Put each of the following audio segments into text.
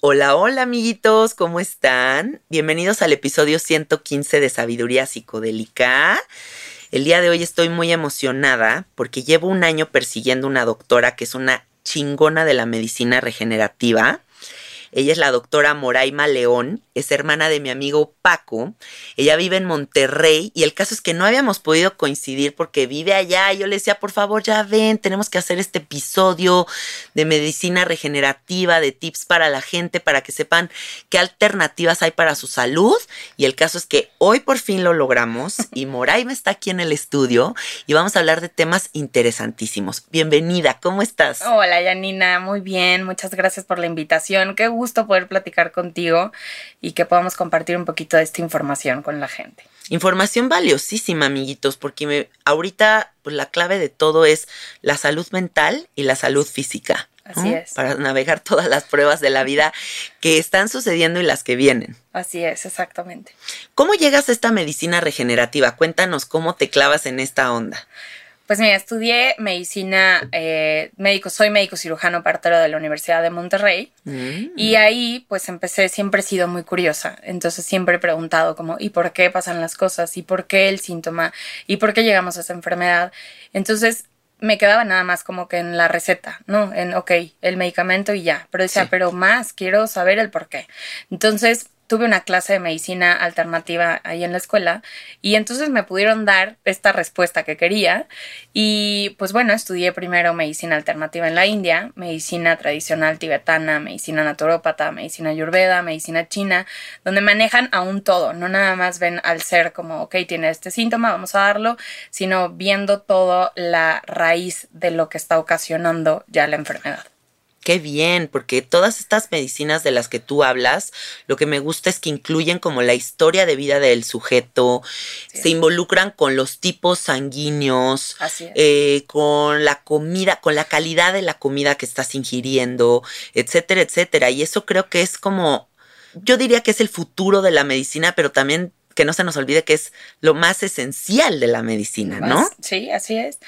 Hola, hola amiguitos, ¿cómo están? Bienvenidos al episodio 115 de Sabiduría Psicodélica. El día de hoy estoy muy emocionada porque llevo un año persiguiendo una doctora que es una chingona de la medicina regenerativa. Ella es la doctora Moraima León, es hermana de mi amigo Paco. Ella vive en Monterrey y el caso es que no habíamos podido coincidir porque vive allá. Y yo le decía, por favor, ya ven, tenemos que hacer este episodio de medicina regenerativa, de tips para la gente, para que sepan qué alternativas hay para su salud. Y el caso es que hoy por fin lo logramos y Moraima está aquí en el estudio y vamos a hablar de temas interesantísimos. Bienvenida, ¿cómo estás? Hola, Janina, muy bien, muchas gracias por la invitación. Qué gusto poder platicar contigo y que podamos compartir un poquito de esta información con la gente. Información valiosísima, amiguitos, porque me, ahorita pues, la clave de todo es la salud mental y la salud física. Así es. Para navegar todas las pruebas de la vida que están sucediendo y las que vienen. Así es, exactamente. ¿Cómo llegas a esta medicina regenerativa? Cuéntanos cómo te clavas en esta onda. Pues mira, estudié medicina, eh, médico, soy médico cirujano partero de la Universidad de Monterrey Mm. y ahí pues empecé, siempre he sido muy curiosa, entonces siempre he preguntado como, ¿y por qué pasan las cosas? ¿Y por qué el síntoma? ¿Y por qué llegamos a esa enfermedad? Entonces me quedaba nada más como que en la receta, ¿no? En, ok, el medicamento y ya, pero decía, Sí. pero más, quiero saber el por qué. Entonces tuve una clase de medicina alternativa ahí en la escuela y entonces me pudieron dar esta respuesta que quería y pues bueno, estudié primero medicina alternativa en la India, medicina tradicional tibetana, medicina naturópata, medicina ayurveda, medicina china, donde manejan aún todo, no nada más ven al ser como, ok, tiene este síntoma, vamos a darlo, sino viendo todo la raíz de lo que está ocasionando ya la enfermedad. Qué bien, porque todas estas medicinas de las que tú hablas, lo que me gusta es que incluyen como la historia de vida del sujeto, se involucran con los tipos sanguíneos, eh, con la comida, con la calidad de la comida que estás ingiriendo, etcétera, etcétera. Y eso creo que es como, yo diría que es el futuro de la medicina, pero también que no se nos olvide que es lo más esencial de la medicina, ¿no? Sí, así es.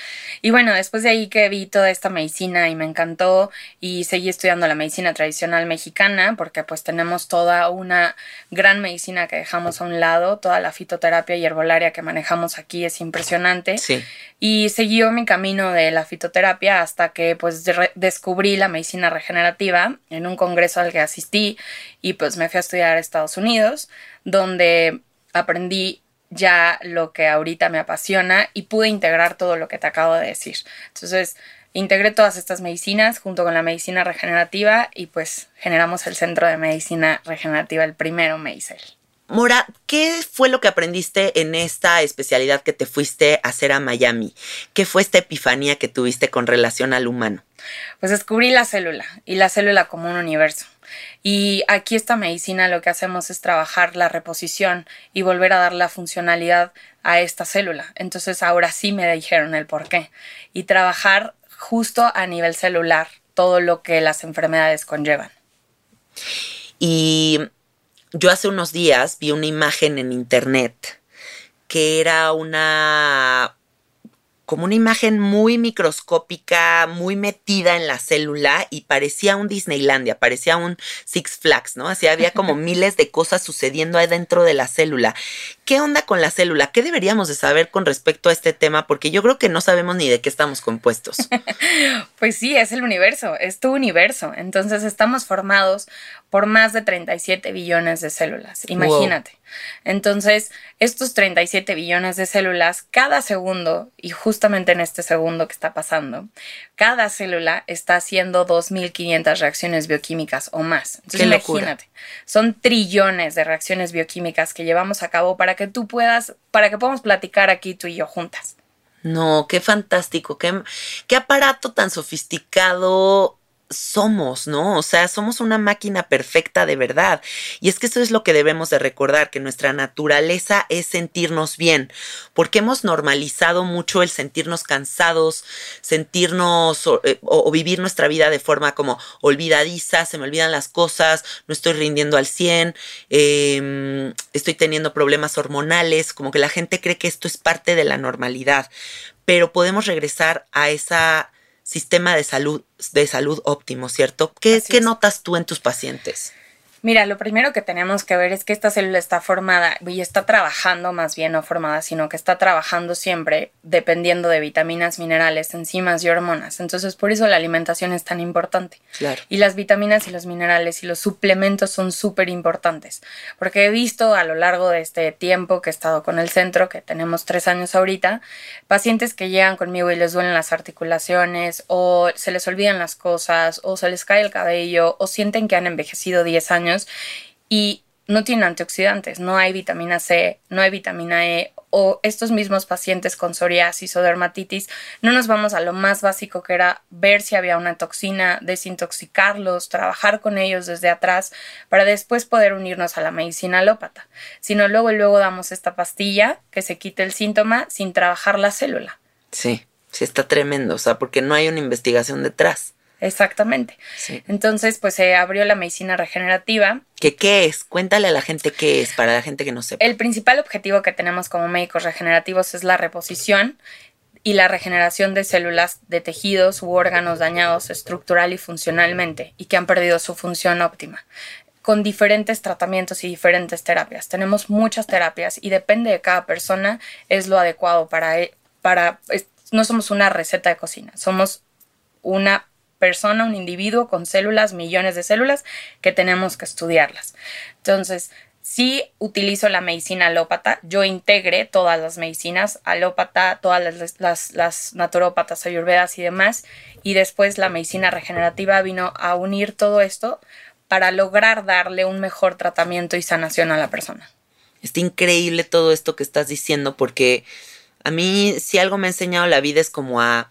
Y bueno, después de ahí que vi toda esta medicina y me encantó y seguí estudiando la medicina tradicional mexicana porque pues tenemos toda una gran medicina que dejamos a un lado, toda la fitoterapia y herbolaria que manejamos aquí es impresionante. Sí. Y siguió mi camino de la fitoterapia hasta que pues descubrí la medicina regenerativa en un congreso al que asistí y pues me fui a estudiar a Estados Unidos, donde aprendí ya lo que ahorita me apasiona y pude integrar todo lo que te acabo de decir. Entonces, integré todas estas medicinas junto con la medicina regenerativa y pues generamos el Centro de Medicina Regenerativa, el primero Meisel. Mora, ¿qué fue lo que aprendiste en esta especialidad que te fuiste a hacer a Miami? ¿Qué fue esta epifanía que tuviste con relación al humano? Pues descubrí la célula y la célula como un universo. Y aquí esta medicina lo que hacemos es trabajar la reposición y volver a dar la funcionalidad a esta célula. Entonces ahora sí me dijeron el por qué. Y trabajar justo a nivel celular todo lo que las enfermedades conllevan. Y yo hace unos días vi una imagen en internet que era una como una imagen muy microscópica, muy metida en la célula y parecía un Disneylandia, parecía un Six Flags, ¿no? Así había como miles de cosas sucediendo adentro de la célula. ¿Qué onda con la célula? ¿Qué deberíamos de saber con respecto a este tema? Porque yo creo que no sabemos ni de qué estamos compuestos. pues sí, es el universo, es tu universo. Entonces estamos formados por más de 37 billones de células. Imagínate. Entonces, estos 37 billones de células, cada segundo, y justamente en este segundo que está pasando, cada célula está haciendo 2.500 reacciones bioquímicas o más. Entonces, imagínate, son trillones de reacciones bioquímicas que llevamos a cabo para que tú puedas, para que podamos platicar aquí tú y yo juntas. No, qué fantástico, qué, qué aparato tan sofisticado somos, ¿no? O sea, somos una máquina perfecta de verdad. Y es que eso es lo que debemos de recordar, que nuestra naturaleza es sentirnos bien, porque hemos normalizado mucho el sentirnos cansados, sentirnos o, eh, vivir nuestra vida de forma como olvidadiza, se me olvidan las cosas, no estoy rindiendo al 100, em, estoy teniendo problemas hormonales, como que la gente cree que esto es parte de la normalidad, pero podemos regresar a esa sistema de salud, de salud óptimo, ¿cierto? ¿Qué, ¿qué notas tú en tus pacientes? Mira, lo primero que tenemos que ver es que esta célula está formada y está trabajando más bien no formada, sino que está trabajando siempre dependiendo de vitaminas, minerales, enzimas y hormonas. Entonces, por eso la alimentación es tan importante. Claro. Y las vitaminas y los minerales y los suplementos son súper importantes, porque he visto a lo largo de este tiempo que he estado con el centro, que tenemos tres años ahorita, pacientes que llegan conmigo y les duelen las articulaciones o se les olvidan las cosas o se les cae el cabello o sienten que han envejecido 10 años y no tienen antioxidantes, no hay vitamina C, no hay vitamina E o estos mismos pacientes con psoriasis o dermatitis, no nos vamos a lo más básico que era ver si había una toxina, desintoxicarlos, trabajar con ellos desde atrás para después poder unirnos a la medicina alópata, sino luego y luego damos esta pastilla que se quite el síntoma sin trabajar la célula. Sí, sí está tremendo, o sea, porque no hay una investigación detrás. Exactamente. Entonces, pues se abrió la medicina regenerativa. ¿Qué, ¿Qué es? Cuéntale a la gente qué es, para la gente que no sepa. El principal objetivo que tenemos como médicos regenerativos es la reposición y la regeneración de células de tejidos u órganos dañados estructural y funcionalmente y que han perdido su función óptima con diferentes tratamientos y diferentes terapias. Tenemos muchas terapias y depende de cada persona es lo adecuado para, e, para no somos una receta de cocina, somos una persona, un individuo con células, millones de células, que tenemos que estudiarlas. Entonces, si utilizo la medicina alópata, yo integré todas las medicinas, alópata, todas las, las, naturópatas, ayurvedas y demás, y después la medicina regenerativa vino a unir todo esto para lograr darle un mejor tratamiento y sanación a la persona. Está increíble todo esto que estás diciendo porque a mí si algo me ha enseñado la vida es como a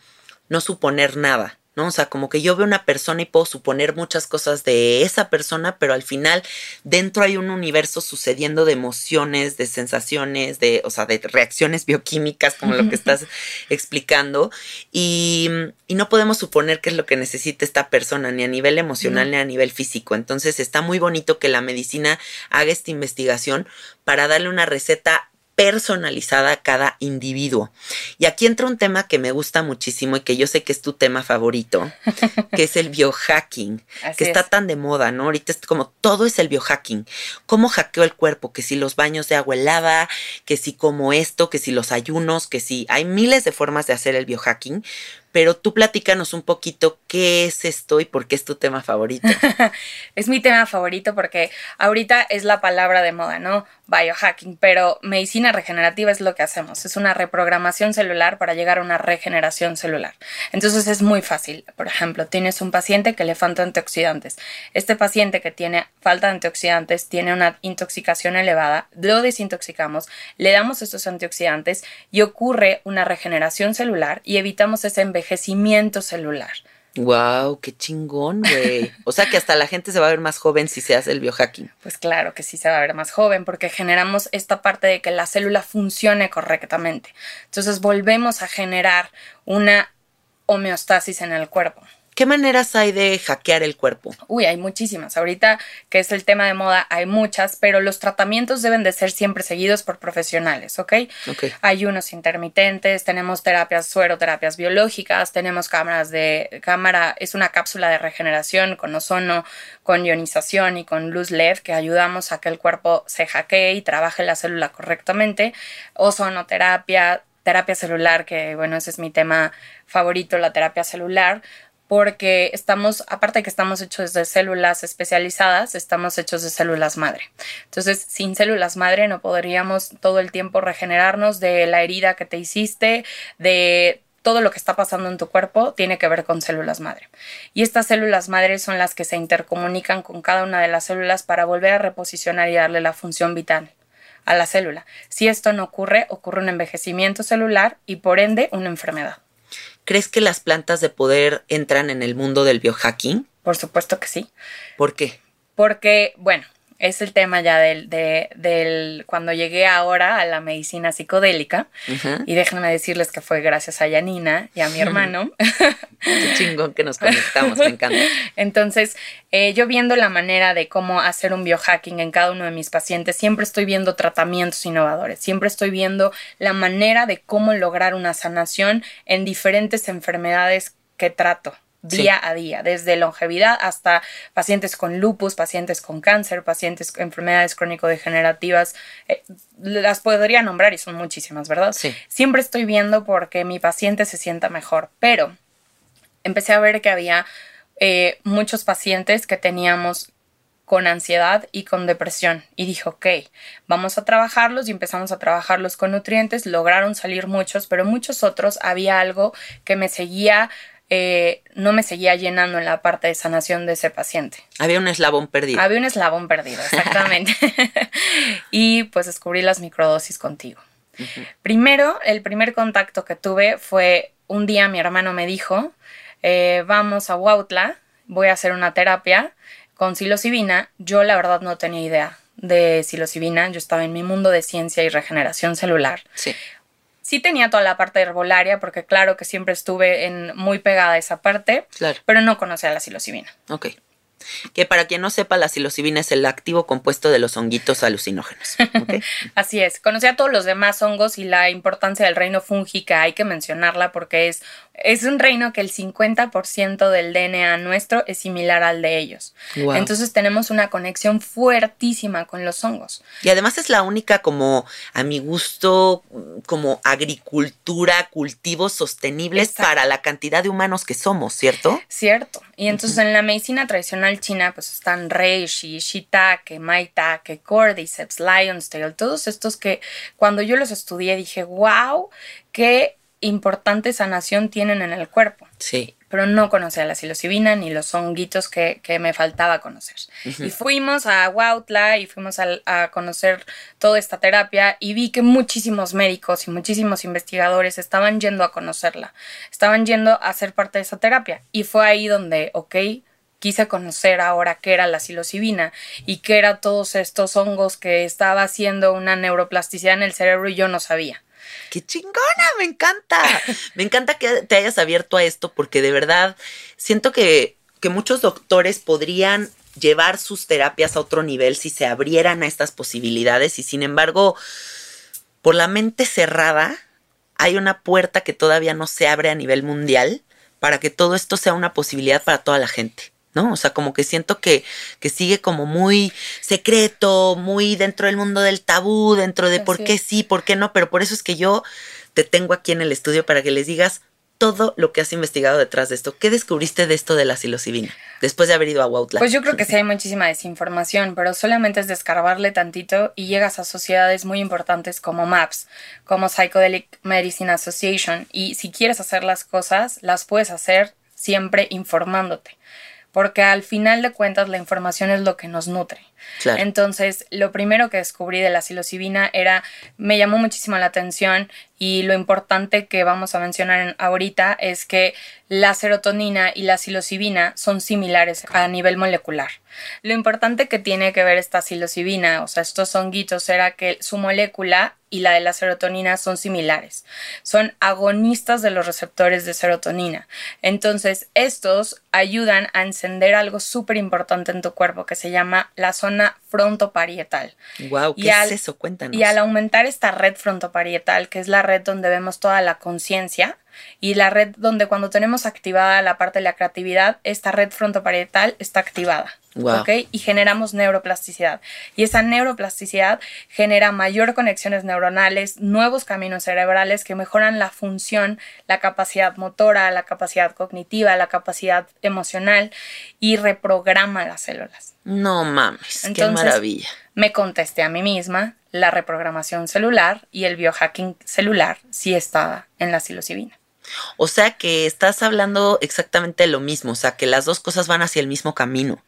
no suponer nada. ¿No? O sea, como que yo veo una persona y puedo suponer muchas cosas de esa persona, pero al final dentro hay un universo sucediendo de emociones, de sensaciones, de, o sea, de reacciones bioquímicas, como lo que estás explicando, y, y, no podemos suponer qué es lo que necesita esta persona, ni a nivel emocional, ni a nivel físico. Entonces está muy bonito que la medicina haga esta investigación para darle una receta personalizada a cada individuo. Y aquí entra un tema que me gusta muchísimo y que yo sé que es tu tema favorito, que es el biohacking, que está tan de moda, ¿no? Ahorita es como todo es el biohacking. ¿Cómo hackeo el cuerpo? Que si los baños de agua helada, que si como esto, que si los ayunos, que si hay miles de formas de hacer el biohacking, pero tú platícanos un poquito qué es esto y por qué es tu tema favorito. es mi tema favorito porque ahorita es la palabra de moda, ¿no? Biohacking, pero medicina regenerativa es lo que hacemos, es una reprogramación celular para llegar a una regeneración celular. Entonces es muy fácil. Por ejemplo, tienes un paciente que le falta antioxidantes. Este paciente que tiene falta de antioxidantes tiene una intoxicación elevada, lo desintoxicamos, le damos estos antioxidantes y ocurre una regeneración celular y evitamos ese envejecimiento envejecimiento celular. Wow, qué chingón, güey. O sea que hasta la gente se va a ver más joven si se hace el biohacking. Pues claro que sí se va a ver más joven porque generamos esta parte de que la célula funcione correctamente. Entonces volvemos a generar una homeostasis en el cuerpo. ¿Qué maneras hay de hackear el cuerpo? Uy, hay muchísimas. Ahorita que es el tema de moda, hay muchas, pero los tratamientos deben de ser siempre seguidos por profesionales, ¿ok? okay. Hay unos intermitentes, tenemos terapias sueroterapias biológicas, tenemos cámaras de cámara, es una cápsula de regeneración con ozono, con ionización y con luz LED que ayudamos a que el cuerpo se hackee y trabaje la célula correctamente. Ozonoterapia, terapia celular, que bueno, ese es mi tema favorito, la terapia celular porque estamos, aparte de que estamos hechos de células especializadas, estamos hechos de células madre. Entonces, sin células madre no podríamos todo el tiempo regenerarnos de la herida que te hiciste, de todo lo que está pasando en tu cuerpo tiene que ver con células madre. Y estas células madre son las que se intercomunican con cada una de las células para volver a reposicionar y darle la función vital a la célula. Si esto no ocurre, ocurre un envejecimiento celular y por ende una enfermedad. ¿Crees que las plantas de poder entran en el mundo del biohacking? Por supuesto que sí. ¿Por qué? Porque, bueno, es el tema ya del, de, del cuando llegué ahora a la medicina psicodélica. Y déjenme decirles que fue gracias a Yanina y a mi hermano. Qué chingón que nos conectamos, me encanta. Entonces, eh, yo viendo la manera de cómo hacer un biohacking en cada uno de mis pacientes, siempre estoy viendo tratamientos innovadores, siempre estoy viendo la manera de cómo lograr una sanación en diferentes enfermedades que trato día a día, desde longevidad hasta pacientes con lupus, pacientes con cáncer, pacientes con enfermedades crónico-degenerativas. Eh, las podría nombrar y son muchísimas, ¿verdad? Sí. Siempre estoy viendo porque mi paciente se sienta mejor, pero empecé a ver que había eh, muchos pacientes que teníamos con ansiedad y con depresión. Y dije, ok, vamos a trabajarlos y empezamos a trabajarlos con nutrientes. Lograron salir muchos, pero muchos otros había algo que me seguía eh, no me seguía llenando en la parte de sanación de ese paciente. Había un eslabón perdido. Había un eslabón perdido, exactamente. y pues descubrí las microdosis contigo. Primero, el primer contacto que tuve fue un día mi hermano me dijo, eh, vamos a Huautla, voy a hacer una terapia con psilocibina. Yo la verdad no tenía idea de psilocibina, yo estaba en mi mundo de ciencia y regeneración celular. Sí sí tenía toda la parte herbolaria, porque claro que siempre estuve en, muy pegada a esa parte, claro. pero no conocía la psilocibina. Ok. Que para quien no sepa, la psilocibina es el activo compuesto de los honguitos alucinógenos. ¿okay? Así es. Conocía todos los demás hongos y la importancia del reino fungi, que hay que mencionarla porque es, es un reino que el 50% del DNA nuestro es similar al de ellos. Wow. Entonces tenemos una conexión fuertísima con los hongos. Y además es la única como, a mi gusto, como agricultura, cultivos sostenibles Exacto. para la cantidad de humanos que somos, ¿cierto? Cierto. Y entonces en la medicina tradicional china pues están reishi, shiitake, maitake, cordyceps, lion's tail, todos estos que cuando yo los estudié dije, wow, qué importante sanación tienen en el cuerpo. Sí. pero no conocía la psilocibina ni los honguitos que, que me faltaba conocer. Y fuimos a Huautla y fuimos a, a, conocer toda esta terapia y vi que muchísimos médicos y muchísimos investigadores estaban yendo a conocerla, estaban yendo a ser parte de esa terapia. Y fue ahí donde, ok, quise conocer ahora qué era la psilocibina y qué era todos estos hongos que estaba haciendo una neuroplasticidad en el cerebro y yo no sabía. ¡Qué chingona! Me encanta. Me encanta que te hayas abierto a esto porque de verdad siento que, que muchos doctores podrían llevar sus terapias a otro nivel si se abrieran a estas posibilidades y sin embargo, por la mente cerrada, hay una puerta que todavía no se abre a nivel mundial para que todo esto sea una posibilidad para toda la gente. ¿No? O sea, como que siento que, que sigue como muy secreto, muy dentro del mundo del tabú, dentro de por qué sí, por qué no, pero por eso es que yo te tengo aquí en el estudio para que les digas todo lo que has investigado detrás de esto. ¿Qué descubriste de esto de la psilocibina después de haber ido a Huautla? Pues yo creo que sí hay muchísima desinformación, pero solamente es descargarle tantito y llegas a sociedades muy importantes como MAPS, como Psychedelic Medicine Association, y si quieres hacer las cosas, las puedes hacer siempre informándote porque al final de cuentas la información es lo que nos nutre. Entonces, lo primero que descubrí de la psilocibina era, me llamó muchísimo la atención y lo importante que vamos a mencionar ahorita es que la serotonina y la psilocibina son similares a nivel molecular. Lo importante que tiene que ver esta psilocibina, o sea, estos honguitos, era que su molécula y la de la serotonina son similares. Son agonistas de los receptores de serotonina. Entonces, estos ayudan a encender algo súper importante en tu cuerpo que se llama la zona frontoparietal. Wow, ¿qué es eso? Cuéntanos. Y al aumentar esta red frontoparietal, que es la red donde vemos toda la conciencia, y la red donde cuando tenemos activada la parte de la creatividad, esta red frontoparietal está activada. Y generamos neuroplasticidad. Y esa neuroplasticidad genera mayor conexiones neuronales, nuevos caminos cerebrales que mejoran la función, la capacidad motora, la capacidad cognitiva, la capacidad emocional y reprograma las células. No mames, qué maravilla. Me contesté a mí misma, la reprogramación celular y el biohacking celular sí estaba en la psilocibina. O sea que estás hablando exactamente de lo mismo, o sea que las dos cosas van hacia el mismo camino.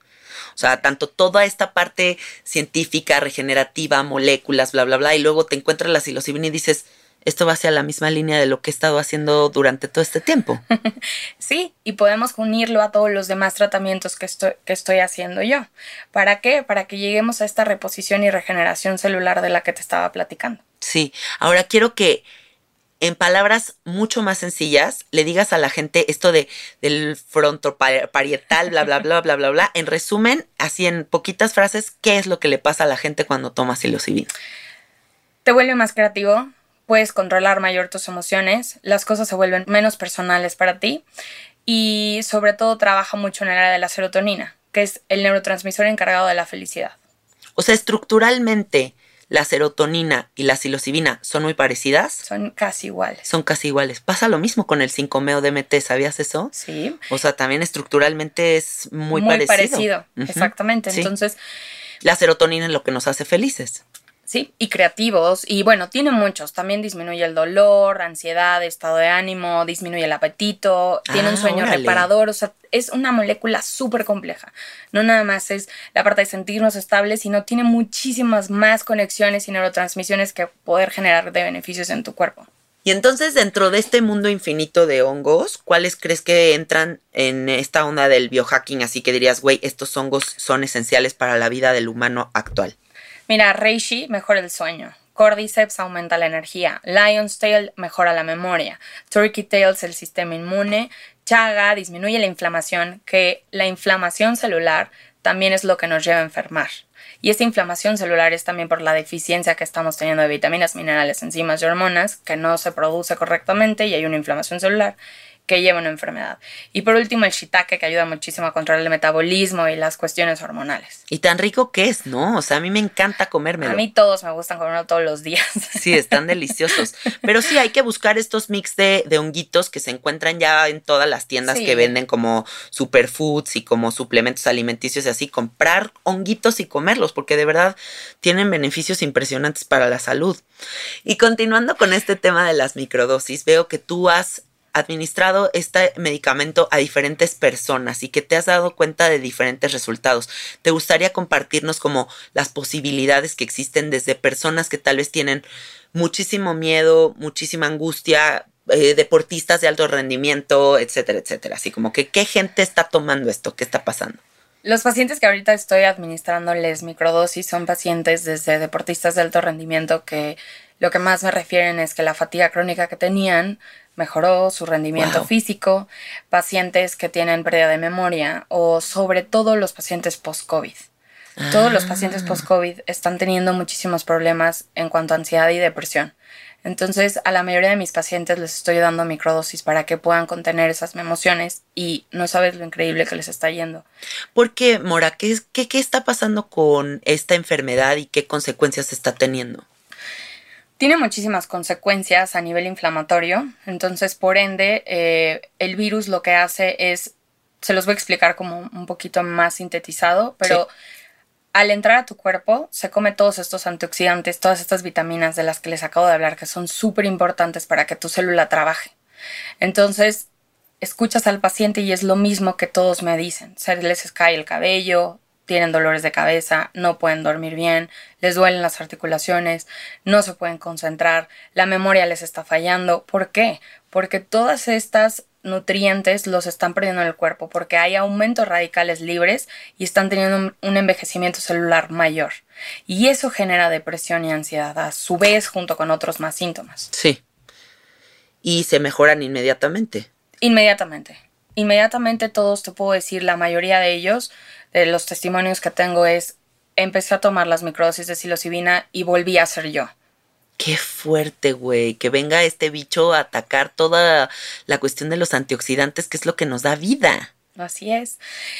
O sea, tanto toda esta parte científica, regenerativa, moléculas, bla, bla, bla, y luego te encuentras la psilocibina y dices, esto va hacia la misma línea de lo que he estado haciendo durante todo este tiempo. sí, y podemos unirlo a todos los demás tratamientos que estoy, que estoy haciendo yo. ¿Para qué? Para que lleguemos a esta reposición y regeneración celular de la que te estaba platicando. Sí, ahora quiero que en palabras mucho más sencillas, le digas a la gente esto de del frontoparietal, bla, bla, bla, bla, bla, bla. En resumen, así en poquitas frases, ¿qué es lo que le pasa a la gente cuando toma psilocibina? Te vuelve más creativo, puedes controlar mayor tus emociones, las cosas se vuelven menos personales para ti y sobre todo trabaja mucho en el área de la serotonina, que es el neurotransmisor encargado de la felicidad. O sea, estructuralmente, la serotonina y la psilocibina son muy parecidas. Son casi iguales. Son casi iguales. Pasa lo mismo con el 5-meo DMT, ¿sabías eso? Sí. O sea, también estructuralmente es muy, muy parecido. parecido, exactamente. Entonces. La serotonina es lo que nos hace felices. Sí, y creativos. Y bueno, tiene muchos. También disminuye el dolor, ansiedad, estado de ánimo, disminuye el apetito, tiene un ah, sueño reparador. O sea, es una molécula súper compleja. No nada más es la parte de sentirnos estables, sino tiene muchísimas más conexiones y neurotransmisiones que poder generar de beneficios en tu cuerpo. Y entonces, dentro de este mundo infinito de hongos, ¿cuáles crees que entran en esta onda del biohacking? Así que dirías, güey, estos hongos son esenciales para la vida del humano actual. Mira, Reishi mejora el sueño. Cordyceps aumenta la energía. Lion's Tail mejora la memoria. Turkey Tails el sistema inmune. Chaga disminuye la inflamación, que la inflamación celular también es lo que nos lleva a enfermar. Y esta inflamación celular es también por la deficiencia que estamos teniendo de vitaminas, minerales, enzimas y hormonas que no se produce correctamente y hay una inflamación celular que lleva una enfermedad. Y por último, el shiitake, que ayuda muchísimo a controlar el metabolismo y las cuestiones hormonales. Y tan rico que es, ¿no? O sea, a mí me encanta comérmelo. A mí todos me gustan comerlo todos los días. Sí, están deliciosos. Pero sí, hay que buscar estos mix de, de honguitos que se encuentran ya en todas las tiendas que venden como superfoods y como suplementos alimenticios y así. Comprar honguitos y comerlos, porque de verdad tienen beneficios impresionantes para la salud. Y continuando con este tema de las microdosis, veo que tú has administrado este medicamento a diferentes personas y que te has dado cuenta de diferentes resultados. ¿Te gustaría compartirnos como las posibilidades que existen desde personas que tal vez tienen muchísimo miedo, muchísima angustia, eh, deportistas de alto rendimiento, etcétera, etcétera? Así como que qué gente está tomando esto, qué está pasando. Los pacientes que ahorita estoy administrándoles microdosis son pacientes desde deportistas de alto rendimiento que lo que más me refieren es que la fatiga crónica que tenían mejoró su rendimiento Wow. físico, pacientes que tienen pérdida de memoria o sobre todo los pacientes post-COVID. Todos los pacientes post-COVID están teniendo muchísimos problemas en cuanto a ansiedad y depresión. Entonces, a la mayoría de mis pacientes les estoy dando microdosis para que puedan contener esas emociones y no sabes lo increíble que les está yendo. ¿Por qué, Mora? ¿Qué, qué, qué está pasando con esta enfermedad y qué consecuencias está teniendo? Tiene muchísimas consecuencias a nivel inflamatorio, entonces por ende eh, el virus lo que hace es, se los voy a explicar como un poquito más sintetizado, pero al entrar a tu cuerpo se come todos estos antioxidantes, todas estas vitaminas de las que les acabo de hablar, que son súper importantes para que tu célula trabaje. Entonces escuchas al paciente y es lo mismo que todos me dicen, se les cae el cabello, tienen dolores de cabeza, no pueden dormir bien, les duelen las articulaciones, no se pueden concentrar, la memoria les está fallando. ¿Por qué? Porque todas estas nutrientes los están perdiendo en el cuerpo, porque hay aumentos radicales libres y están teniendo un, envejecimiento celular mayor. Y eso genera depresión y ansiedad, a su vez, junto con otros más síntomas. Sí. Y se mejoran inmediatamente. Inmediatamente. Inmediatamente todos, te puedo decir, la mayoría de ellos, de los testimonios que tengo es, empecé a tomar las microdosis de psilocibina y volví a ser yo. Qué fuerte, güey. Que venga este bicho a atacar toda la cuestión de los antioxidantes, que es lo que nos da vida. Así es.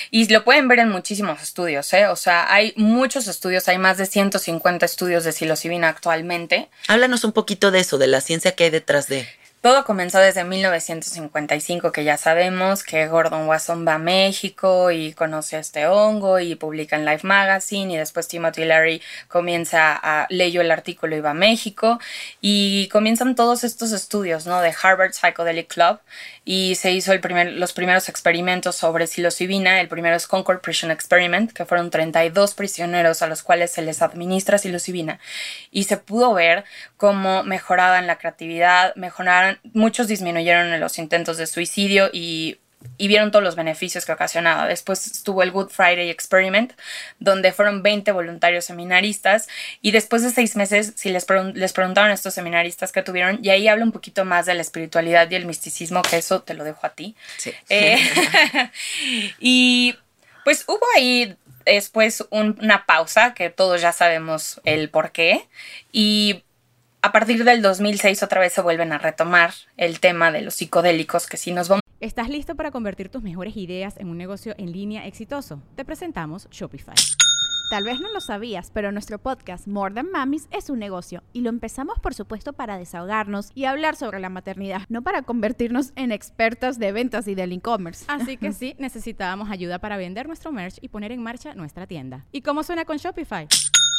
Y lo pueden ver en muchísimos estudios, ¿eh? O sea, hay muchos estudios, hay más de 150 estudios de psilocibina actualmente. Háblanos un poquito de eso, de la ciencia que hay detrás de. Todo comenzó desde 1955, que ya sabemos que Gordon Wasson va a México y conoce a este hongo y publica en Life Magazine y después Timothy Leary comienza a leyó el artículo y va a México y comienzan todos estos estudios, ¿no? De Harvard Psychedelic Club y se hizo el primer, los primeros experimentos sobre psilocibina. El primero es Concord Prison Experiment, que fueron 32 prisioneros a los cuales se les administra psilocibina y se pudo ver cómo mejoraban la creatividad, muchos disminuyeron en los intentos de suicidio y, y vieron todos los beneficios que ocasionaba. Después estuvo el Good Friday Experiment, donde fueron 20 voluntarios seminaristas y después de seis meses, si les, pregun- les preguntaron a estos seminaristas que tuvieron, y ahí habla un poquito más de la espiritualidad y el misticismo, que eso te lo dejo a ti. Sí. Eh, y pues hubo ahí después un- una pausa, que todos ya sabemos el por qué, y a partir del 2006 otra vez se vuelven a retomar el tema de los psicodélicos, que si nos vamos ¿Estás listo para convertir tus mejores ideas en un negocio en línea exitoso? Te presentamos Shopify. Tal vez no lo sabías, pero nuestro podcast More Than Mamis es un negocio y lo empezamos por supuesto para desahogarnos y hablar sobre la maternidad, no para convertirnos en expertas de ventas y del e-commerce. Así que sí, necesitábamos ayuda para vender nuestro merch y poner en marcha nuestra tienda. ¿Y cómo suena con Shopify?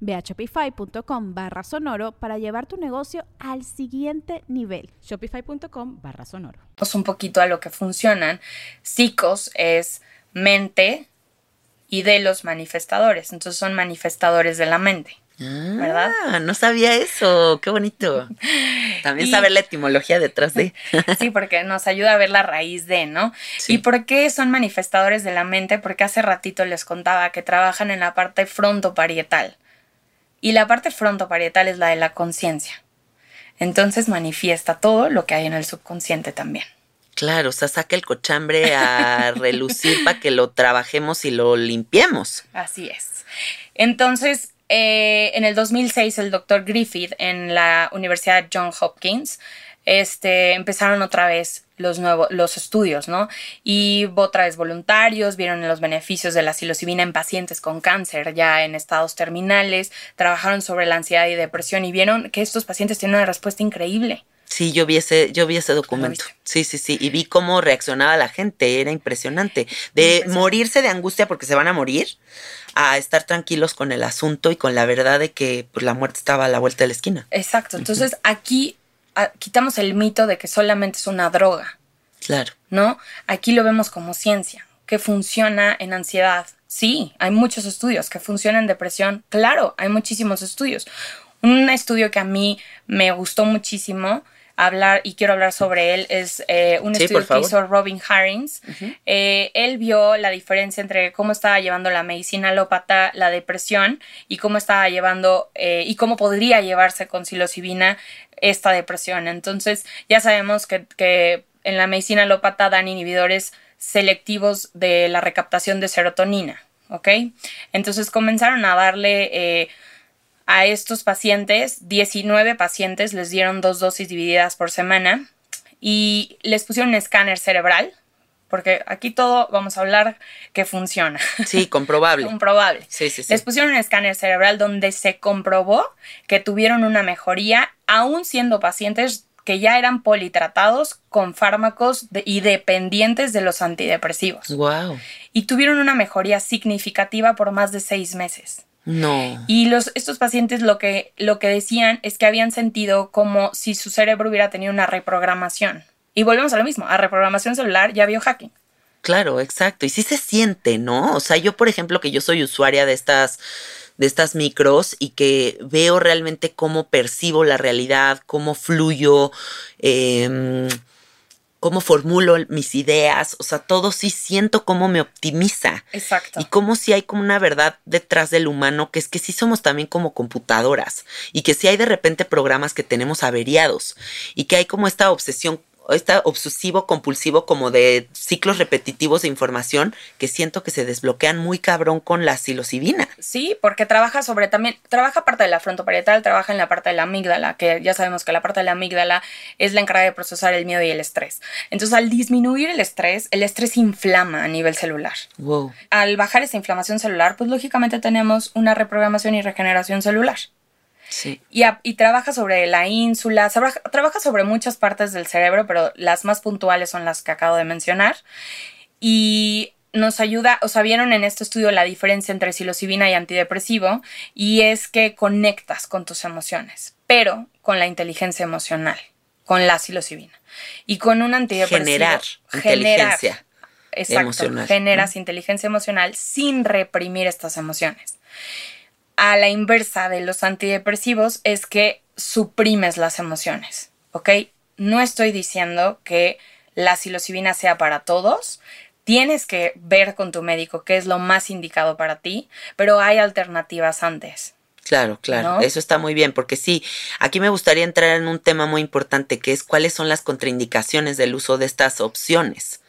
Ve a shopify.com barra sonoro para llevar tu negocio al siguiente nivel. Shopify.com barra sonoro. un poquito a lo que funcionan, psicos es mente y de los manifestadores, entonces son manifestadores de la mente. ¿Verdad? Ah, no sabía eso. Qué bonito. También Y- saber la etimología detrás de. Sí, porque nos ayuda a ver la raíz de, ¿no? Sí. ¿Y por qué son manifestadores de la mente? Porque hace ratito les contaba que trabajan en la parte frontoparietal. Y la parte frontoparietal es la de la conciencia. Entonces manifiesta todo lo que hay en el subconsciente también. Claro, o sea, saca el cochambre a relucir para que lo trabajemos y lo limpiemos. Así es. Entonces, eh, en el 2006, el doctor Griffith en la Universidad John Hopkins este, empezaron otra vez los nuevos los estudios, ¿no? Y otra vez voluntarios vieron los beneficios de la psilocibina en pacientes con cáncer ya en estados terminales, trabajaron sobre la ansiedad y depresión y vieron que estos pacientes tienen una respuesta increíble. Sí, yo vi ese, yo vi ese documento. Sí, sí, sí. Y vi cómo reaccionaba la gente. Era impresionante. De morirse de angustia porque se van a morir, a estar tranquilos con el asunto y con la verdad de que pues, la muerte estaba a la vuelta de la esquina. Exacto. Entonces aquí ah, quitamos el mito de que solamente es una droga. Claro. ¿No? Aquí lo vemos como ciencia, que funciona en ansiedad. Sí, hay muchos estudios que funcionan en depresión. Claro, hay muchísimos estudios. Un estudio que a mí me gustó muchísimo hablar y quiero hablar sobre él es eh, un estudio que hizo Robin Harrings. Eh, él vio la diferencia entre cómo estaba llevando la medicina alópata la depresión y cómo estaba llevando eh, y cómo podría llevarse con psilocibina esta depresión. Entonces ya sabemos que, que en la medicina alópata dan inhibidores selectivos de la recaptación de serotonina. ¿Ok? Entonces comenzaron a darle a estos pacientes, 19 pacientes, les dieron dos dosis divididas por semana y les pusieron un escáner cerebral, porque aquí todo vamos a hablar que funciona. Sí, comprobable. comprobable. Sí, sí, sí. Les pusieron un escáner cerebral donde se comprobó que tuvieron una mejoría, aún siendo pacientes que ya eran politratados con fármacos y dependientes de los antidepresivos. Wow. Y tuvieron una mejoría significativa por más de seis meses. No. Y los, estos pacientes lo que, lo que decían es que habían sentido como si su cerebro hubiera tenido una reprogramación. Y volvemos a lo mismo, a reprogramación celular ya biohacking. Claro, exacto. Y sí se siente, ¿no? O sea, yo, por ejemplo, que yo soy usuaria de estas, de estas micros y que veo realmente cómo percibo la realidad, cómo fluyo, eh, cómo formulo mis ideas, o sea, todo sí siento cómo me optimiza. Exacto. Y cómo si hay como una verdad detrás del humano, que es que sí somos también como computadoras y que sí hay de repente programas que tenemos averiados y que hay como esta obsesión está obsesivo compulsivo como de ciclos repetitivos de información que siento que se desbloquean muy cabrón con la psilocibina. Sí, porque trabaja sobre también, trabaja parte de la frontoparietal, trabaja en la parte de la amígdala, que ya sabemos que la parte de la amígdala es la encargada de procesar el miedo y el estrés. Entonces, al disminuir el estrés, el estrés inflama a nivel celular. Wow. Al bajar esa inflamación celular, pues lógicamente tenemos una reprogramación y regeneración celular. Y, trabaja sobre la ínsula, trabaja, sobre muchas partes del cerebro, pero las más puntuales son las que acabo de mencionar. Y nos ayuda, o sea, vieron en este estudio la diferencia entre psilocibina y antidepresivo, y es que conectas con tus emociones, pero con la inteligencia emocional, con la psilocibina. Y con un antidepresivo. Generar, inteligencia. Exacto, generas inteligencia emocional sin reprimir estas emociones a la inversa de los antidepresivos es que suprimes las emociones, ¿ok? No estoy diciendo que la psilocibina sea para todos, tienes que ver con tu médico qué es lo más indicado para ti, pero hay alternativas antes. Claro, claro, eso está muy bien, porque sí, aquí me gustaría entrar en un tema muy importante, que es cuáles son las contraindicaciones del uso de estas opciones.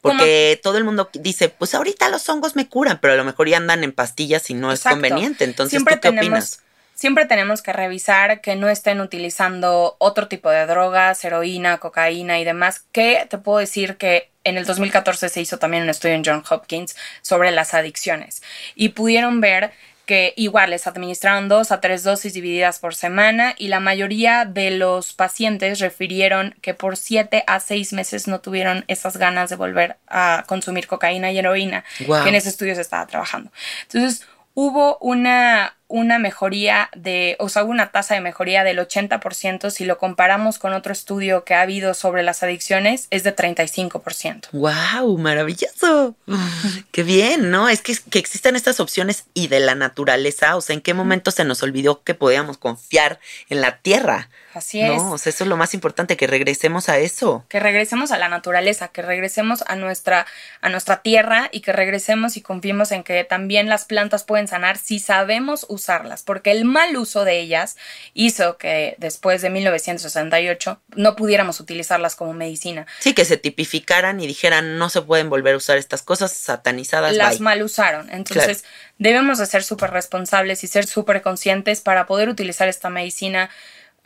Porque todo el mundo dice, pues ahorita los hongos me curan, pero a lo mejor ya andan en pastillas y no es conveniente. Entonces, siempre ¿tú qué tenemos, opinas? Siempre tenemos que revisar que no estén utilizando otro tipo de drogas, heroína, cocaína y demás. Que te puedo decir que en el 2014 se hizo también un estudio en John Hopkins sobre las adicciones y pudieron ver que igual les administraron dos a tres dosis divididas por semana y la mayoría de los pacientes refirieron que por siete a seis meses no tuvieron esas ganas de volver a consumir cocaína y heroína que en ese estudio se estaba trabajando. Entonces, hubo una, una mejoría de, o sea, una tasa de mejoría del 80% si lo comparamos con otro estudio que ha habido sobre las adicciones, es de 35%. ¡Wow! ¡Maravilloso! ¡Qué bien! ¿No? Es que, que existen estas opciones y de la naturaleza, o sea, ¿en qué momento se nos olvidó que podíamos confiar en la tierra? Así es. No, o sea, eso es lo más importante, que regresemos a eso. Que regresemos a la naturaleza, que regresemos a nuestra, a nuestra tierra y que regresemos y confiemos en que también las plantas pueden sanar si sabemos usarlas, porque el mal uso de ellas hizo que después de 1968 no pudiéramos utilizarlas como medicina. Sí, que se tipificaran y dijeran no se pueden volver a usar estas cosas satanizadas. Las mal usaron. Entonces debemos de ser súper responsables y ser súper conscientes para poder utilizar esta medicina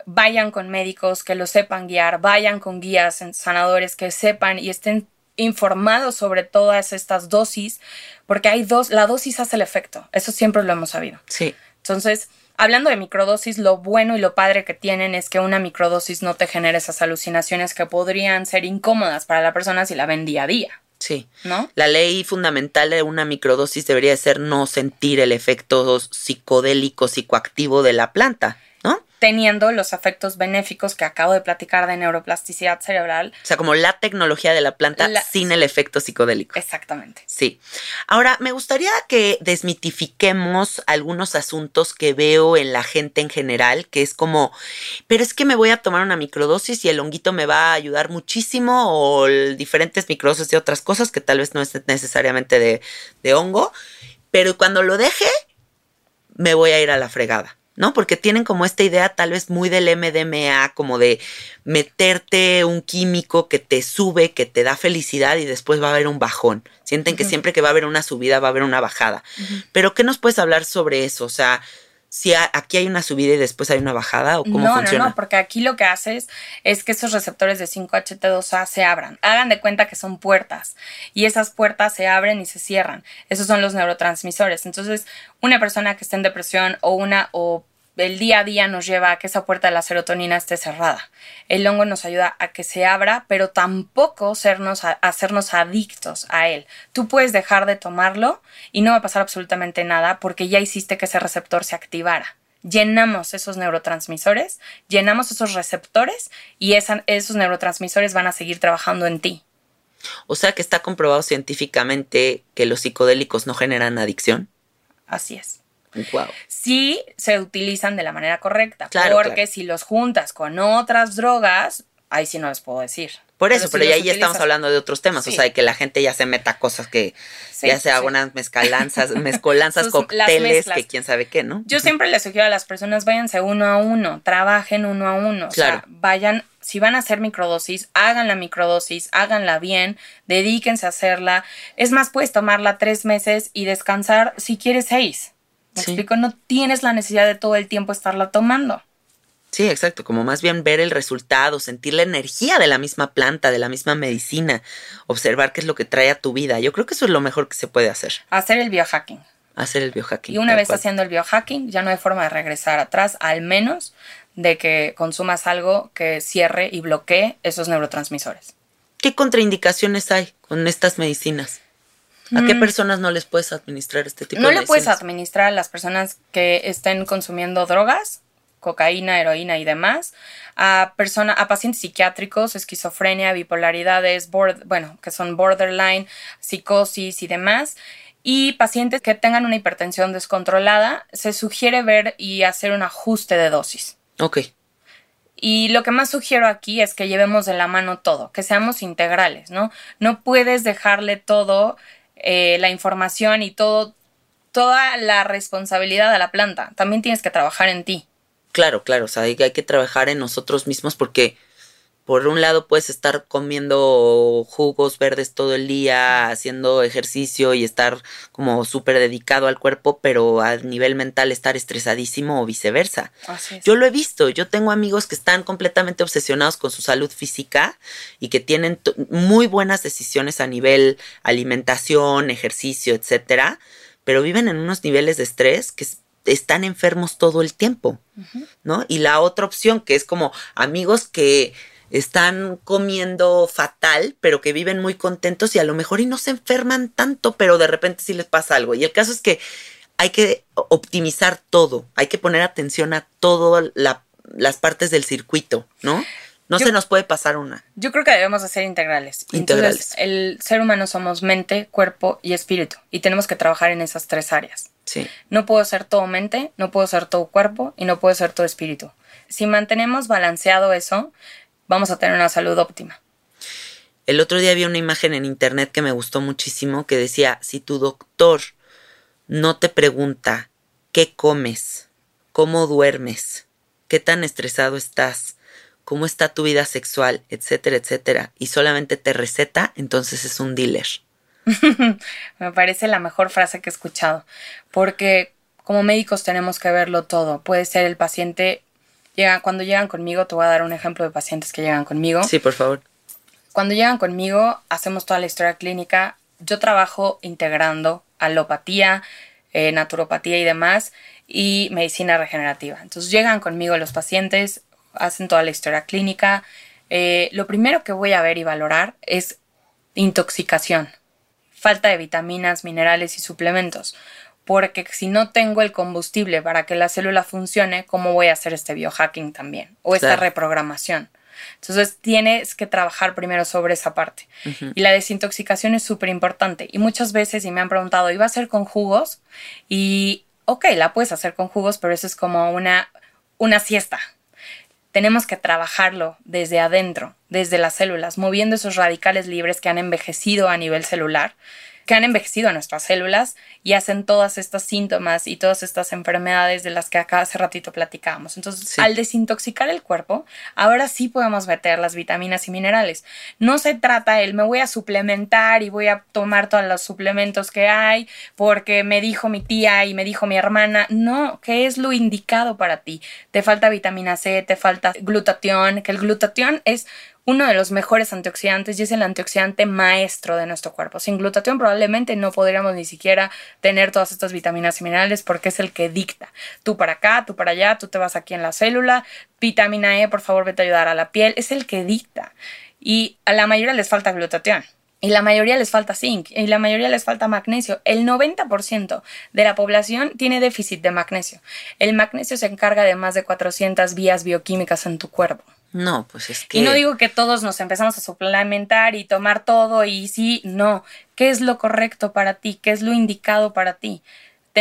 vayan con médicos que lo sepan guiar, vayan con guías sanadores que sepan y estén informados sobre todas estas dosis, porque hay dos, la dosis hace el efecto, eso siempre lo hemos sabido. Sí. Entonces, hablando de microdosis, lo bueno y lo padre que tienen es que una microdosis no te genera esas alucinaciones que podrían ser incómodas para la persona si la ven día a día. Sí. ¿No? La ley fundamental de una microdosis debería ser no sentir el efecto psicodélico, psicoactivo de la planta, ¿no? teniendo los efectos benéficos que acabo de platicar de neuroplasticidad cerebral. O sea, como la tecnología de la planta sin el efecto psicodélico. Exactamente. Sí. Ahora, me gustaría que desmitifiquemos algunos asuntos que veo en la gente en general, que es como, pero es que me voy a tomar una microdosis y el honguito me va a ayudar muchísimo, o diferentes microdosis de otras cosas que tal vez no es necesariamente de, de hongo, pero cuando lo deje, me voy a ir a la fregada. ¿No? Porque tienen como esta idea tal vez muy del MDMA, como de meterte un químico que te sube, que te da felicidad y después va a haber un bajón. Sienten que siempre que va a haber una subida va a haber una bajada. Pero ¿qué nos puedes hablar sobre eso? O sea, si aquí hay una subida y después hay una bajada o cómo no, funciona? No, no, porque aquí lo que haces es que esos receptores de 5HT2A se abran. Hagan de cuenta que son puertas y esas puertas se abren y se cierran. Esos son los neurotransmisores. Entonces, una persona que esté en depresión o una o el día a día nos lleva a que esa puerta de la serotonina esté cerrada. El hongo nos ayuda a que se abra, pero tampoco sernos hacernos adictos a él. Tú puedes dejar de tomarlo y no va a pasar absolutamente nada porque ya hiciste que ese receptor se activara. Llenamos esos neurotransmisores, llenamos esos receptores y esos neurotransmisores van a seguir trabajando en ti. O sea que está comprobado científicamente que los psicodélicos no generan adicción. Así es. Wow. Si se utilizan de la manera correcta. porque si los juntas con otras drogas, ahí sí no les puedo decir. Por eso, pero, ya ahí estamos hablando de otros temas, o sea, que la gente ya se meta cosas que ya sea algunas mezcalanzas, mezcolanzas, cócteles, que quién sabe qué, ¿no? Yo siempre les sugiero a las personas, váyanse uno a uno, trabajen uno a uno, o sea, vayan, si van a hacer microdosis, hagan la microdosis, háganla bien, dedíquense a hacerla. Es más, puedes tomarla tres meses y descansar si quieres seis. ¿Me explico? No tienes la necesidad de todo el tiempo estarla tomando. Sí, exacto, como más bien ver el resultado, sentir la energía de la misma planta, de la misma medicina, observar qué es lo que trae a tu vida. Yo creo que eso es lo mejor que se puede hacer. Hacer el biohacking. Hacer el biohacking. Y una vez haciendo el biohacking, ya no hay forma de regresar atrás, al menos de que consumas algo que cierre y bloquee esos neurotransmisores. ¿Qué contraindicaciones hay con estas medicinas? ¿A qué mm. personas no les puedes administrar este tipo de de No le puedes administrar a las personas que estén consumiendo drogas, cocaína, heroína y demás, a persona, a pacientes psiquiátricos, esquizofrenia, bipolaridades, bueno, que son borderline, psicosis y demás. Y pacientes que tengan una hipertensión descontrolada, se sugiere ver y hacer un ajuste de dosis. Ok. Y lo que más sugiero aquí es que llevemos de la mano todo, que seamos integrales, ¿no? No puedes dejarle todo eh, la información y todo, toda la responsabilidad a la planta. También tienes que trabajar en ti. Claro, claro, o sea, hay, que trabajar en nosotros mismos porque por un lado puedes estar comiendo jugos verdes todo el día, haciendo ejercicio y estar como súper dedicado al cuerpo, pero a nivel mental estar estresadísimo o viceversa. Yo lo he visto, yo tengo amigos que están completamente obsesionados con su salud física y que tienen muy buenas decisiones a nivel alimentación, ejercicio, etcétera, pero viven en unos niveles de estrés que están enfermos todo el tiempo, ¿no? Y la otra opción que es como amigos que están comiendo fatal, pero que viven muy contentos y a lo mejor y no se enferman tanto, pero de repente sí les pasa algo. Y el caso es que hay que optimizar todo, hay que poner atención a todas las partes del circuito, ¿no? No se nos puede pasar una. Yo creo que debemos de ser integrales. integrales. Entonces, el ser humano somos mente, cuerpo y espíritu y tenemos que trabajar en esas tres áreas. Sí. No puedo ser todo mente, no puedo ser todo cuerpo y no puedo ser todo espíritu. Si mantenemos balanceado eso, vamos a tener una salud óptima. El otro día vi una imagen en internet que me gustó muchísimo que decía, si tu doctor no te pregunta qué comes, cómo duermes, qué tan estresado estás, cómo está tu vida sexual, etcétera, etcétera, y solamente te receta, entonces es un dealer. me parece la mejor frase que he escuchado, porque como médicos tenemos que verlo todo. Puede ser el paciente Llegan, cuando llegan conmigo, te voy a dar un ejemplo de pacientes que llegan conmigo. Sí, por favor. Cuando llegan conmigo, hacemos toda la historia clínica. Yo trabajo integrando alopatía, eh, naturopatía y demás, y medicina regenerativa. Entonces llegan conmigo los pacientes, hacen toda la historia clínica. Eh, lo primero que voy a ver y valorar es intoxicación, falta de vitaminas, minerales y suplementos. Porque si no tengo el combustible para que la célula funcione, ¿cómo voy a hacer este biohacking también? O esta reprogramación. Entonces tienes que trabajar primero sobre esa parte. Y la desintoxicación es súper importante. Y muchas veces, y me han preguntado, ¿iba a ser con jugos? Y, ok, la puedes hacer con jugos, pero eso es como una, una siesta. Tenemos que trabajarlo desde adentro, desde las células, moviendo esos radicales libres que han envejecido a nivel celular que han envejecido a nuestras células y hacen todas estas síntomas y todas estas enfermedades de las que acá hace ratito platicábamos. Entonces, al desintoxicar el cuerpo, ahora sí podemos meter las vitaminas y minerales. No se trata el me voy a suplementar y voy a tomar todos los suplementos que hay porque me dijo mi tía y me dijo mi hermana. No, ¿qué es lo indicado para ti? Te falta vitamina C, te falta glutatión, que el glutatión es uno de los mejores antioxidantes y es el antioxidante maestro de nuestro cuerpo. Sin glutatión probablemente no podríamos ni siquiera tener todas estas vitaminas y minerales porque es el que dicta. Tú para acá, tú para allá, tú te vas aquí en la célula, vitamina E, por favor, vete a ayudar a la piel, es el que dicta. Y a la mayoría les falta glutatión. Y la mayoría les falta zinc, y la mayoría les falta magnesio. El 90% de la población tiene déficit de magnesio. El magnesio se encarga de más de 400 vías bioquímicas en tu cuerpo. No, pues es que... Y no digo que todos nos empezamos a suplementar y tomar todo y sí, no. ¿Qué es lo correcto para ti? ¿Qué es lo indicado para ti?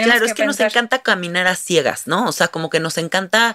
claro, es que nos encanta caminar a ciegas, ¿no? O sea, como que nos encanta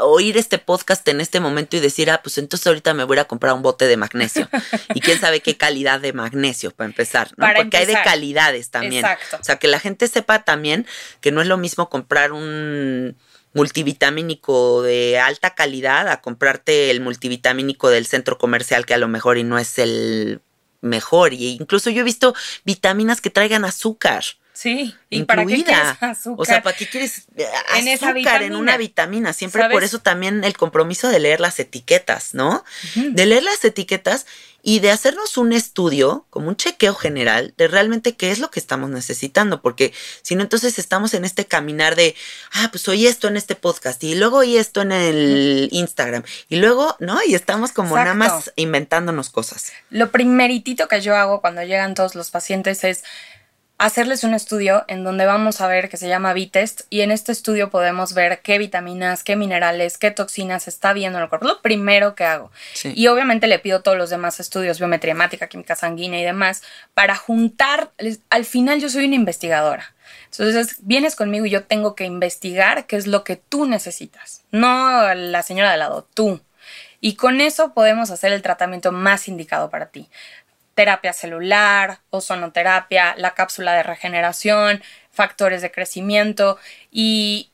oír este podcast en este momento y decir, ah, pues entonces ahorita me voy a comprar un bote de magnesio. y quién sabe qué calidad de magnesio para empezar, ¿no? Porque hay de calidades también. Exacto. O sea, que la gente sepa también que no es lo mismo comprar un multivitamínico de alta calidad a comprarte el multivitamínico del centro comercial que a lo mejor y no es el mejor. Y incluso yo he visto vitaminas que traigan azúcar. Sí, ¿y para qué quieres azúcar? O sea, ¿para qué quieres azúcar en, una vitamina? Siempre por eso también el compromiso de leer las etiquetas, ¿no? De leer las etiquetas y de hacernos un estudio, como un chequeo general, de realmente qué es lo que estamos necesitando, porque si no, entonces estamos en este caminar de, ah, pues oí esto en este podcast y luego oí esto en el Instagram y luego, ¿no? Y estamos como nada más inventándonos cosas. Lo primeritito que yo hago cuando llegan todos los pacientes es hacerles un estudio en donde vamos a ver que se llama B-Test y en este estudio podemos ver qué vitaminas, qué minerales, qué toxinas está viendo en el cuerpo. Lo primero que hago. Y obviamente le pido todos los demás estudios, biometría hemática, química sanguínea y demás, para juntar. Al final yo soy una investigadora. Entonces vienes conmigo y yo tengo que investigar qué es lo que tú necesitas. No la señora de lado, tú. Y con eso podemos hacer el tratamiento más indicado para ti terapia celular, ozonoterapia, la cápsula de regeneración, factores de crecimiento y,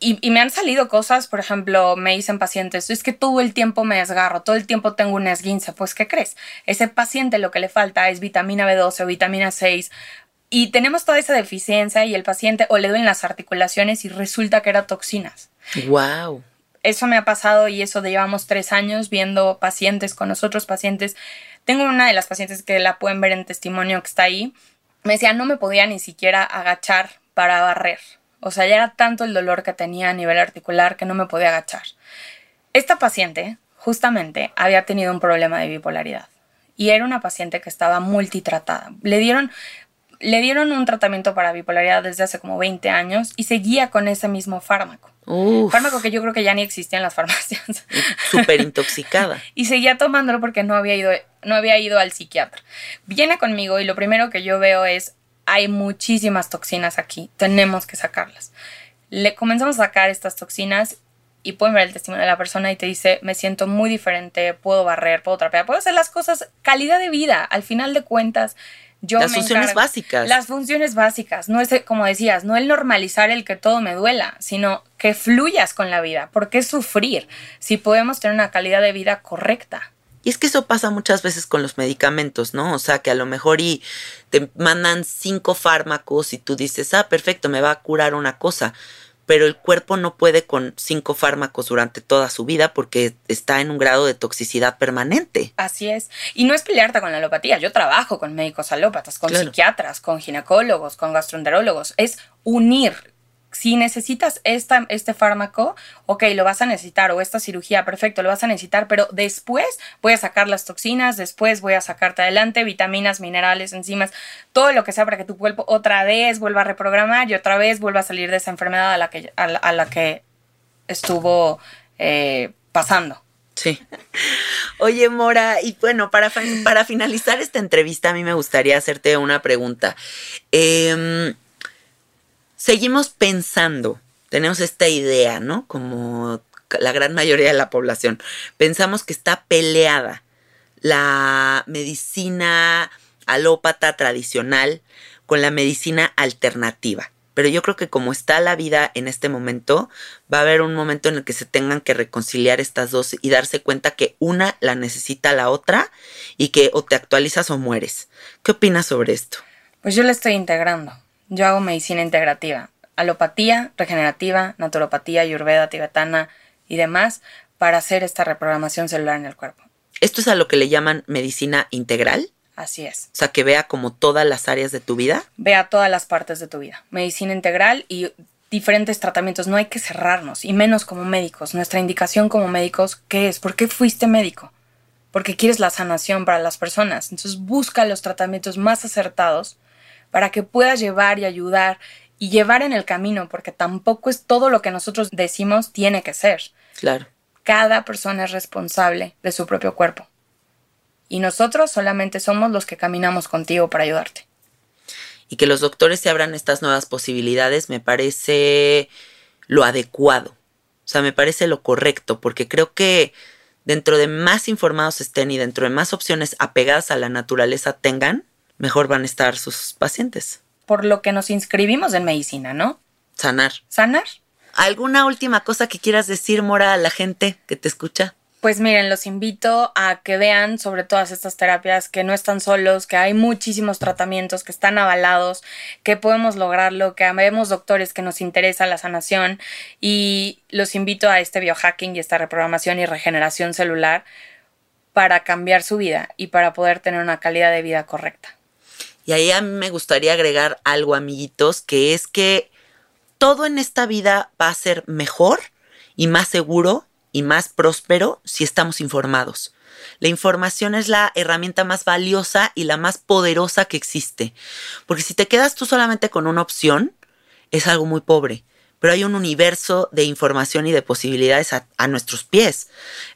y, me han salido cosas, por ejemplo, me dicen pacientes, es que todo el tiempo me desgarro, todo el tiempo tengo un esguince, pues ¿qué crees? Ese paciente lo que le falta es vitamina B12 o vitamina 6 y tenemos toda esa deficiencia y el paciente o le duelen las articulaciones y resulta que era toxinas. Wow. Eso me ha pasado y eso de llevamos tres años viendo pacientes con nosotros, pacientes tengo una de las pacientes que la pueden ver en testimonio que está ahí. Me decía, no me podía ni siquiera agachar para barrer. O sea, ya era tanto el dolor que tenía a nivel articular que no me podía agachar. Esta paciente, justamente, había tenido un problema de bipolaridad. Y era una paciente que estaba multitratada. Le dieron, le dieron un tratamiento para bipolaridad desde hace como 20 años y seguía con ese mismo fármaco. Fármaco que yo creo que ya ni existía en las farmacias. Súper intoxicada. y seguía tomándolo porque no había, ido, no había ido al psiquiatra. Viene conmigo y lo primero que yo veo es, hay muchísimas toxinas aquí, tenemos que sacarlas. Le comenzamos a sacar estas toxinas y pueden ver el testimonio de la persona y te dice, me siento muy diferente, puedo barrer, puedo trapear, puedo hacer las cosas, calidad de vida, al final de cuentas las funciones básicas. Las funciones básicas. No es, como decías, no el normalizar el que todo me duela, sino que fluyas con la vida. ¿Por qué sufrir si podemos tener una calidad de vida correcta? Y es que eso pasa muchas veces con los medicamentos, ¿no? O sea, que a lo mejor y te mandan cinco fármacos y tú dices, ah, perfecto, me va a curar una cosa pero el cuerpo no puede con cinco fármacos durante toda su vida porque está en un grado de toxicidad permanente. Así es. Y no es pelearte con la alopatía. Yo trabajo con médicos alópatas, con psiquiatras, con ginecólogos, con gastroenterólogos. Es unir si necesitas esta, este fármaco, ok, lo vas a necesitar, o esta cirugía, perfecto, lo vas a necesitar, pero después voy a sacar las toxinas, después voy a sacarte adelante vitaminas, minerales, enzimas, todo lo que sea para que tu cuerpo otra vez vuelva a reprogramar y otra vez vuelva a salir de esa enfermedad a la que, a la, que estuvo eh, pasando. Sí. Oye, Mora, y bueno, para, para finalizar esta entrevista, a mí me gustaría hacerte una pregunta. Eh, seguimos pensando, tenemos esta idea, ¿no? Como la gran mayoría de la población, pensamos que está peleada la medicina alópata tradicional con la medicina alternativa. Pero yo creo que como está la vida en este momento, va a haber un momento en el que se tengan que reconciliar estas dos y darse cuenta que una la necesita la otra y que o te actualizas o mueres. ¿Qué opinas sobre esto? Pues yo la estoy integrando. Yo hago medicina integrativa, alopatía, regenerativa, naturopatía, ayurveda, tibetana y demás para hacer esta reprogramación celular en el cuerpo. ¿Esto es a lo que le llaman medicina integral? Así es. O sea, que vea como todas las áreas de tu vida. Vea todas las partes de tu vida. Medicina integral y diferentes tratamientos. No hay que cerrarnos, y menos como médicos. Nuestra indicación como médicos, ¿qué es? ¿Por qué fuiste médico? Porque quieres la sanación para las personas. Entonces busca los tratamientos más acertados para que puedas llevar y ayudar y llevar en el camino, porque tampoco es todo lo que nosotros decimos tiene que ser. Claro. Cada persona es responsable de su propio cuerpo. Y nosotros solamente somos los que caminamos contigo para ayudarte. Y que los doctores se abran estas nuevas posibilidades me parece lo adecuado. O sea, me parece lo correcto, porque creo que dentro de más informados estén y dentro de más opciones apegadas a la naturaleza tengan, mejor van a estar sus pacientes. Por lo que nos inscribimos en medicina, ¿no? Sanar. Sanar. ¿Alguna última cosa que quieras decir, Mora, a la gente que te escucha? Pues miren, los invito a que vean sobre todas estas terapias, que no están solos, que hay muchísimos tratamientos que están avalados, que podemos lograrlo, que vemos doctores que nos interesa la sanación y los invito a este biohacking y esta reprogramación y regeneración celular para cambiar su vida y para poder tener una calidad de vida correcta. Y ahí a mí me gustaría agregar algo, amiguitos, que es que todo en esta vida va a ser mejor y más seguro y más próspero si estamos informados. La información es la herramienta más valiosa y la más poderosa que existe. Porque si te quedas tú solamente con una opción, es algo muy pobre pero hay un universo de información y de posibilidades a, nuestros pies.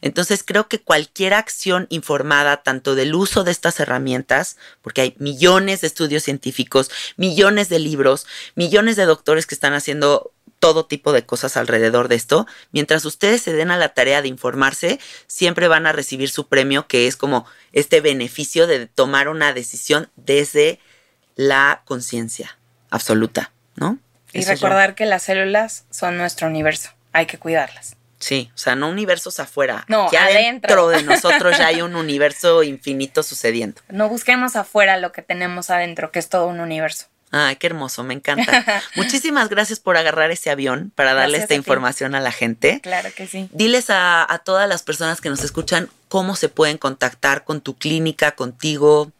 Entonces creo que cualquier acción informada, tanto del uso de estas herramientas, porque hay millones de estudios científicos, millones de libros, millones de doctores que están haciendo todo tipo de cosas alrededor de esto, mientras ustedes se den a la tarea de informarse, siempre van a recibir su premio, que es como este beneficio de tomar una decisión desde la conciencia absoluta, ¿no? Y recordar que las células son nuestro universo, hay que cuidarlas. Sí, o sea, no universos afuera. No, ya adentro. dentro de nosotros ya hay un universo infinito sucediendo. No busquemos afuera lo que tenemos adentro, que es todo un universo. Ay, qué hermoso, me encanta. Muchísimas gracias por agarrar ese avión para darle esta información a la gente. Claro que sí. Diles a, a todas las personas que nos escuchan cómo se pueden contactar con tu clínica, contigo,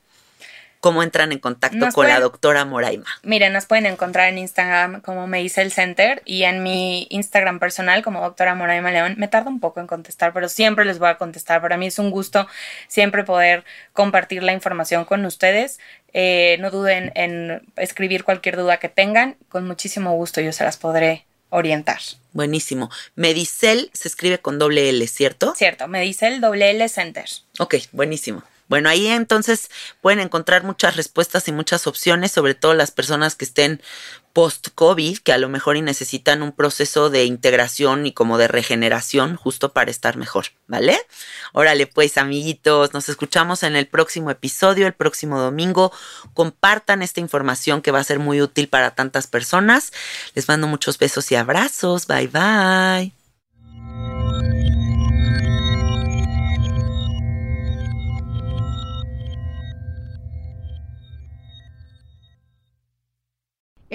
cómo entran en contacto con la doctora Moraima. Miren, nos pueden encontrar en Instagram como me dice el center y en mi Instagram personal como doctora Moraima León. Me tarda un poco en contestar, pero siempre les voy a contestar. Para mí es un gusto siempre poder compartir la información con ustedes. Eh, no duden en escribir cualquier duda que tengan. Con muchísimo gusto yo se las podré orientar. Buenísimo. Medicel se escribe con doble L, ¿cierto? Cierto, Medicel doble L Center. Ok, buenísimo. Bueno, ahí entonces pueden encontrar muchas respuestas y muchas opciones, sobre todo las personas que estén post-COVID, que a lo mejor y necesitan un proceso de integración y como de regeneración justo para estar mejor, ¿vale? Órale pues, amiguitos, nos escuchamos en el próximo episodio, el próximo domingo. Compartan esta información que va a ser muy útil para tantas personas. Les mando muchos besos y abrazos. Bye bye.